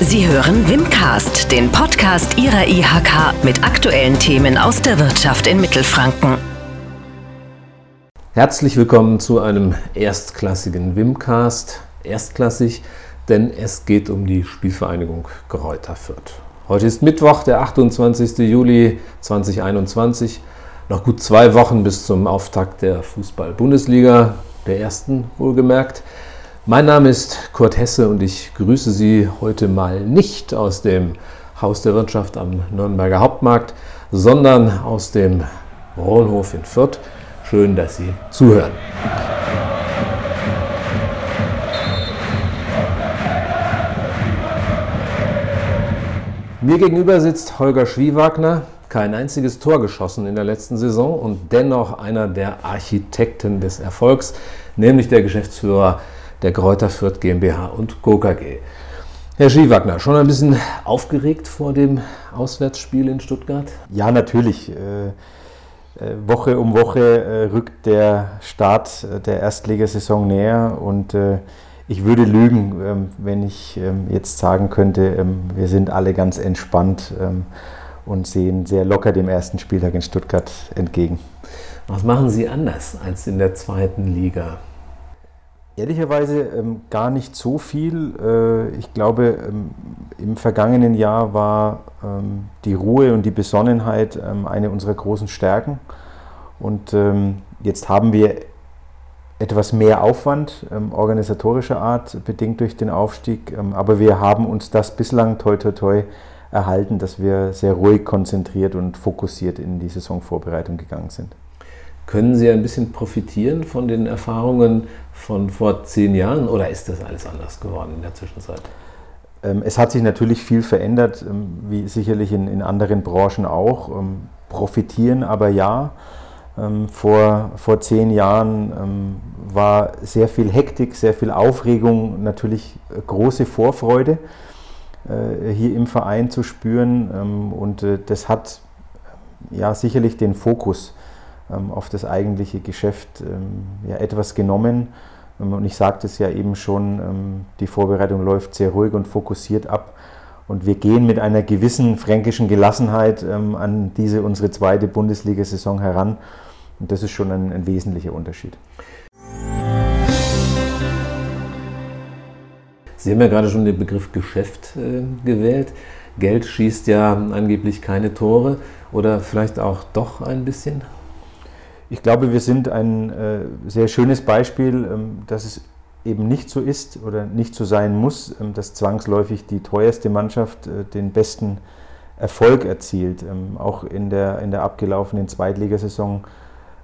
Sie hören Wimcast, den Podcast Ihrer IHK mit aktuellen Themen aus der Wirtschaft in Mittelfranken. Herzlich willkommen zu einem erstklassigen Wimcast. Erstklassig, denn es geht um die Spielvereinigung Greuther Fürth. Heute ist Mittwoch, der 28. Juli 2021. Noch gut zwei Wochen bis zum Auftakt der Fußball-Bundesliga, der ersten wohlgemerkt. Mein Name ist Kurt Hesse und ich grüße Sie heute mal nicht aus dem Haus der Wirtschaft am Nürnberger Hauptmarkt, sondern aus dem Rohnhof in Fürth. Schön, dass Sie zuhören. Mir gegenüber sitzt Holger Schwiewagner, kein einziges Tor geschossen in der letzten Saison und dennoch einer der Architekten des Erfolgs, nämlich der Geschäftsführer der Kräuter Fürth GmbH und Co. KG. Herr Schiewagner, schon ein bisschen aufgeregt vor dem Auswärtsspiel in Stuttgart? Ja, natürlich. Äh, äh, Woche um Woche äh, rückt der Start der Erstligasaison näher und ich würde lügen, ähm, wenn ich ähm, jetzt sagen könnte, ähm, wir sind alle ganz entspannt und sehen sehr locker dem ersten Spieltag in Stuttgart entgegen. Was machen Sie anders als in der zweiten Liga? Ehrlicherweise ähm, gar nicht so viel. Äh, ich glaube, ähm, im vergangenen Jahr war ähm, die Ruhe und die Besonnenheit ähm, eine unserer großen Stärken. Und ähm, jetzt haben wir etwas mehr Aufwand ähm, organisatorischer Art, bedingt durch den Aufstieg. aber wir haben uns das bislang toi toi toi erhalten, dass wir sehr ruhig, konzentriert und fokussiert in die Saisonvorbereitung gegangen sind. Können Sie ein bisschen profitieren von den Erfahrungen von vor zehn Jahren oder ist das alles anders geworden in der Zwischenzeit? Ähm, es hat sich natürlich viel verändert, ähm, wie sicherlich in, in anderen Branchen auch. Ähm, profitieren aber ja. Vor, vor zehn Jahren war sehr viel Hektik, sehr viel Aufregung, natürlich große Vorfreude äh, hier im Verein zu spüren. Und äh, das hat ja sicherlich den Fokus auf das eigentliche Geschäft ähm, ja, etwas genommen. Ähm, und ich sagte es ja eben schon, die Vorbereitung läuft sehr ruhig und fokussiert ab. Und wir gehen mit einer gewissen fränkischen Gelassenheit an diese unsere zweite Bundesliga-Saison heran. Und das ist schon ein, ein wesentlicher Unterschied. Sie haben ja gerade schon den Begriff Geschäft äh, gewählt. Geld schießt ja angeblich keine Tore oder vielleicht auch doch ein bisschen? Ich glaube, wir sind ein äh, sehr schönes Beispiel, ähm, dass es eben nicht so ist oder nicht so sein muss, ähm, dass zwangsläufig die teuerste Mannschaft äh, den besten Erfolg erzielt. Ähm, auch in der, in der abgelaufenen Zweitligasaison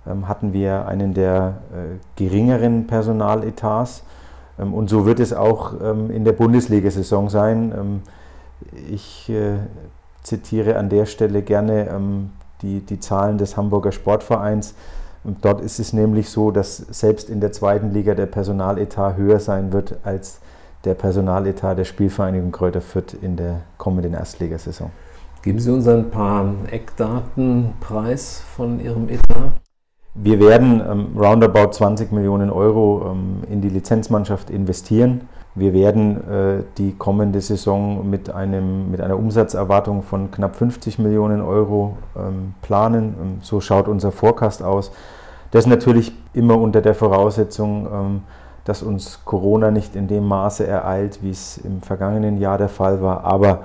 ähm, hatten wir einen der äh, geringeren Personaletats. Ähm, und so wird es auch in der Bundesliga-Saison sein. ich äh, zitiere an der Stelle gerne die, die Zahlen des Hamburger Sportvereins. Und dort ist es nämlich so, dass selbst in der zweiten Liga der Personaletat höher sein wird als der Personaletat der Spielvereinigung Kräuter Fürth in der kommenden Erstligasaison. Geben Sie uns ein paar Eckdaten preis von Ihrem Etat? Wir werden ähm, roundabout 20 Millionen Euro ähm, in die Lizenzmannschaft investieren. Wir werden äh, die kommende Saison mit, einem, mit einer Umsatzerwartung von knapp 50 Millionen Euro ähm, planen. Ähm, so schaut unser Forecast aus. Das natürlich immer unter der Voraussetzung, ähm, dass uns Corona nicht in dem Maße ereilt, wie es im vergangenen Jahr der Fall war. Aber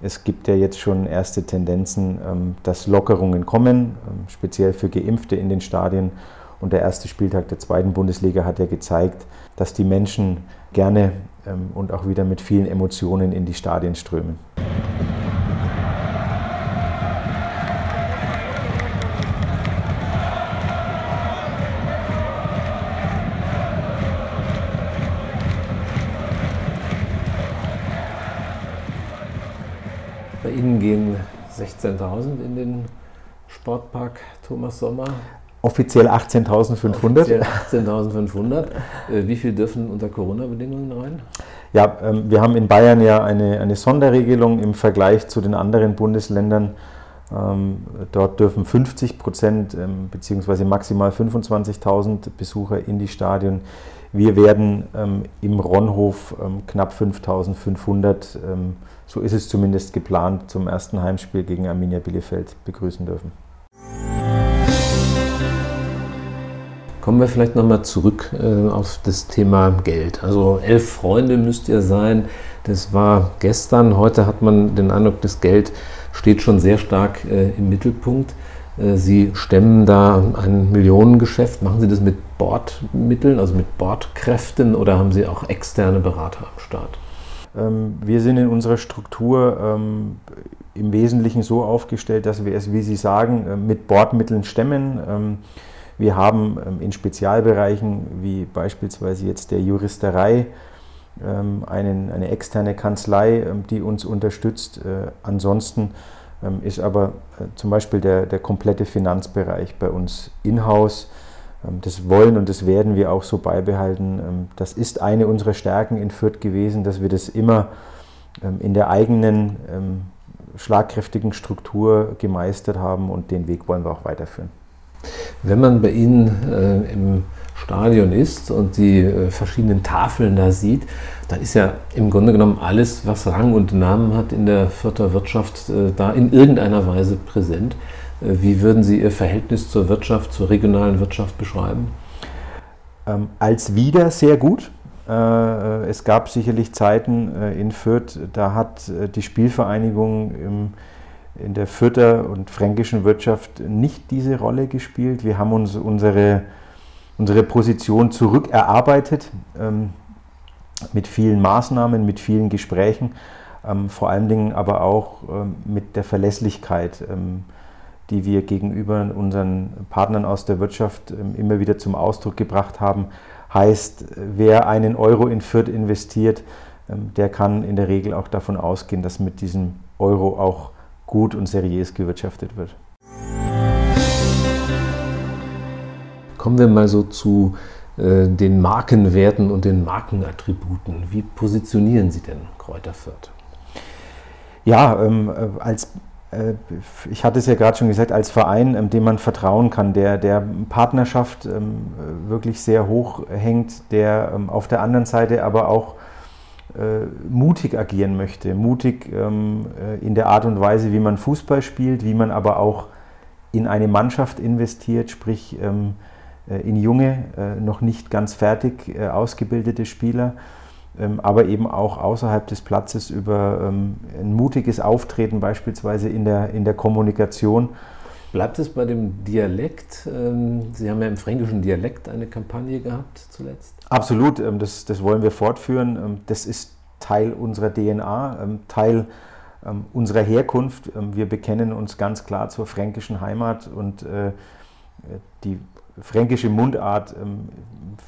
es gibt ja jetzt schon erste Tendenzen, dass Lockerungen kommen, speziell für Geimpfte in den Stadien. Und der erste Spieltag der zweiten Bundesliga hat ja gezeigt, dass die Menschen gerne ähm, und auch wieder mit vielen Emotionen in die Stadien strömen. Bei Ihnen gehen 16.000 in den Sportpark Thomas Sommer. Offiziell 18.500. Offiziell 18.500. Äh, wie viel dürfen unter Corona-Bedingungen rein? Ja, ähm, wir haben in Bayern ja eine, eine Sonderregelung im Vergleich zu den anderen Bundesländern, Ähm, dort dürfen 50 Prozent ähm, bzw. maximal 25.000 Besucher in die Stadion. Wir werden im Ronhof knapp 5.500, so ist es zumindest geplant, zum ersten Heimspiel gegen Arminia Bielefeld begrüßen dürfen. Kommen wir vielleicht nochmal zurück äh, auf das Thema Geld. Also elf Freunde müsst ihr sein. Das war gestern. Heute hat man den Eindruck, das Geld steht schon sehr stark äh, im Mittelpunkt. Äh, Sie stemmen da ein Millionengeschäft. Machen Sie das mit Bordmitteln, also mit Bordkräften oder haben Sie auch externe Berater am Start? Ähm, wir sind in unserer Struktur ähm, im Wesentlichen so aufgestellt, dass wir es, wie Sie sagen, äh, mit Bordmitteln stemmen. Ähm, wir haben in Spezialbereichen wie beispielsweise jetzt der Juristerei einen, eine externe Kanzlei, die uns unterstützt. Ansonsten ähm, ist aber äh, zum Beispiel der, der komplette Finanzbereich bei uns in-house. Ähm, das wollen und das werden wir auch so beibehalten. Ähm, das ist eine unserer Stärken in Fürth gewesen, dass wir das immer in der eigenen schlagkräftigen Struktur gemeistert haben und den Weg wollen wir auch weiterführen. Wenn man bei Ihnen äh, im Stadion ist und die äh, verschiedenen Tafeln da sieht, dann ist ja im Grunde genommen alles, was Rang und Namen hat in der Fürther Wirtschaft, äh, da in irgendeiner Weise präsent. Wie würden Sie Ihr Verhältnis zur Wirtschaft, zur regionalen Wirtschaft beschreiben? Ähm, als wieder sehr gut. Äh, es gab sicherlich Zeiten äh, in Fürth, da hat äh, die Spielvereinigung im, in der Fürther und fränkischen Wirtschaft nicht diese Rolle gespielt. Wir haben uns unsere unsere Position zurückerarbeitet ähm, mit vielen Maßnahmen, mit vielen Gesprächen, ähm, vor allen Dingen aber auch ähm, mit der Verlässlichkeit, ähm, die wir gegenüber unseren Partnern aus der Wirtschaft ähm, immer wieder zum Ausdruck gebracht haben. Heißt, wer einen Euro in Fürth investiert, ähm, der kann in der Regel auch davon ausgehen, dass mit diesem Euro auch gut und seriös gewirtschaftet wird. Kommen wir mal so zu äh, den Markenwerten und den Markenattributen. Wie positionieren Sie denn Kräuter Fürth? Ja, ähm, äh, als äh, ich hatte es ja gerade schon gesagt, als Verein, ähm, dem man vertrauen kann, der, der Partnerschaft ähm, wirklich sehr hoch hängt, der ähm, auf der anderen Seite aber auch äh, mutig agieren möchte. Mutig ähm, äh, in der Art und Weise, wie man Fußball spielt, wie man aber auch in eine Mannschaft investiert, sprich ähm, äh, in junge, äh, noch nicht ganz fertig äh, ausgebildete Spieler, ähm, aber eben auch außerhalb des Platzes über ähm, ein mutiges Auftreten beispielsweise in der, in der Kommunikation. Bleibt es bei dem Dialekt? Ähm, Sie haben ja im fränkischen Dialekt eine Kampagne gehabt zuletzt. Absolut, das, das wollen wir fortführen. Das ist Teil unserer DNA, Teil unserer Herkunft. Wir bekennen uns ganz klar zur fränkischen Heimat und die fränkische Mundart, ähm,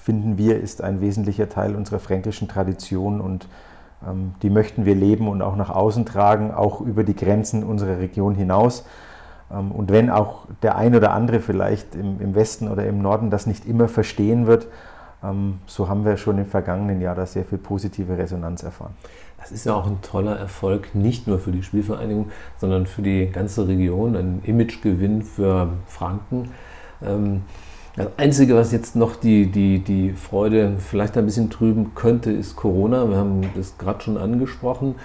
finden wir, ist ein wesentlicher Teil unserer fränkischen Tradition und ähm, die möchten wir leben und auch nach außen tragen, auch über die Grenzen unserer Region hinaus. Ähm, und wenn auch der ein oder andere vielleicht im, im, Westen oder im Norden das nicht immer verstehen wird, ähm, so haben wir schon im vergangenen Jahr da sehr viel positive Resonanz erfahren. Das ist ja auch ein toller Erfolg, nicht nur für die Spielvereinigung, sondern für die ganze Region, ein Imagegewinn für Franken. Ähm, das Einzige, was jetzt noch die, die, die Freude vielleicht ein bisschen trüben könnte, ist Corona. Wir haben das gerade schon angesprochen.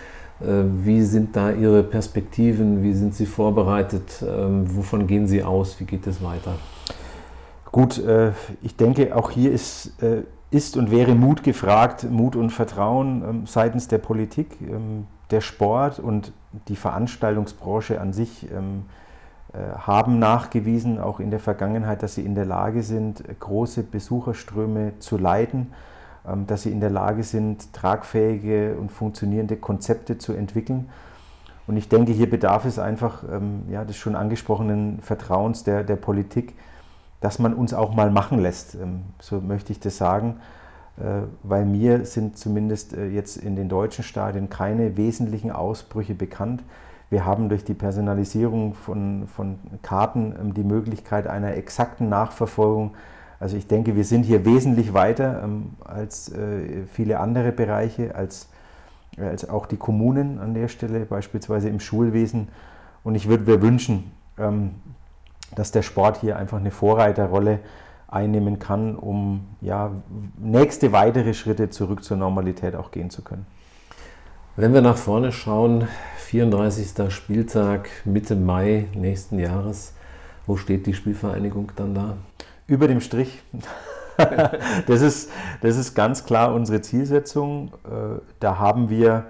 Äh, wie sind da Ihre Perspektiven? Wie sind Sie vorbereitet? Ähm, wovon gehen Sie aus? Wie geht es weiter? Gut, äh, ich denke, auch hier ist, äh, ist und wäre Mut gefragt, Mut und Vertrauen ähm, seitens der Politik, ähm, der Sport und die Veranstaltungsbranche an sich haben nachgewiesen, auch in der Vergangenheit, dass sie in der Lage sind, große Besucherströme zu leiten, dass sie in der Lage sind, tragfähige und funktionierende Konzepte zu entwickeln. Und ich denke, hier bedarf es einfach ähm, ja, des schon angesprochenen Vertrauens der, der Politik, dass man uns auch mal machen lässt. Ähm, so möchte ich das sagen, äh, weil mir sind zumindest äh, jetzt in den deutschen Stadien keine wesentlichen Ausbrüche bekannt. Wir haben durch die Personalisierung von, von Karten ähm, die Möglichkeit einer exakten Nachverfolgung. Also ich denke, wir sind hier wesentlich weiter ähm, als äh, viele andere Bereiche, als, äh, als auch die Kommunen an der Stelle, beispielsweise im Schulwesen. Und ich würde mir wünschen, ähm, dass der Sport hier einfach eine Vorreiterrolle einnehmen kann, um ja, nächste weitere Schritte zurück zur Normalität auch gehen zu können. Wenn wir nach vorne schauen, 34. Spieltag Mitte Mai nächsten Jahres, wo steht die Spielvereinigung dann da? Über dem Strich. das, ist, das ist ganz klar unsere Zielsetzung. Äh, da haben wir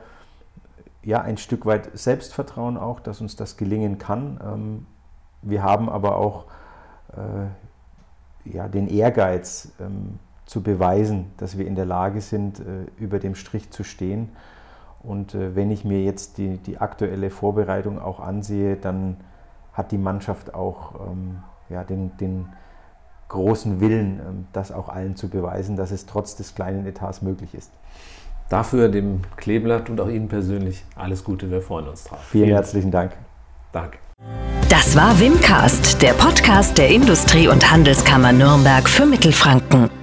ja ein Stück weit Selbstvertrauen auch, dass uns das gelingen kann. Ähm, wir haben aber auch äh, ja, den Ehrgeiz ähm, zu beweisen, dass wir in der Lage sind, äh, über dem Strich zu stehen. Und wenn ich mir jetzt die, die aktuelle Vorbereitung auch ansehe, dann hat die Mannschaft auch ähm, ja, den, den großen Willen, das auch allen zu beweisen, dass es trotz des kleinen Etats möglich ist. Dafür dem Kleeblatt und auch Ihnen persönlich alles Gute. Wir freuen uns drauf. Vielen, Vielen herzlichen Dank. Danke. Das war Wimcast, der Podcast der Industrie- und Handelskammer Nürnberg für Mittelfranken.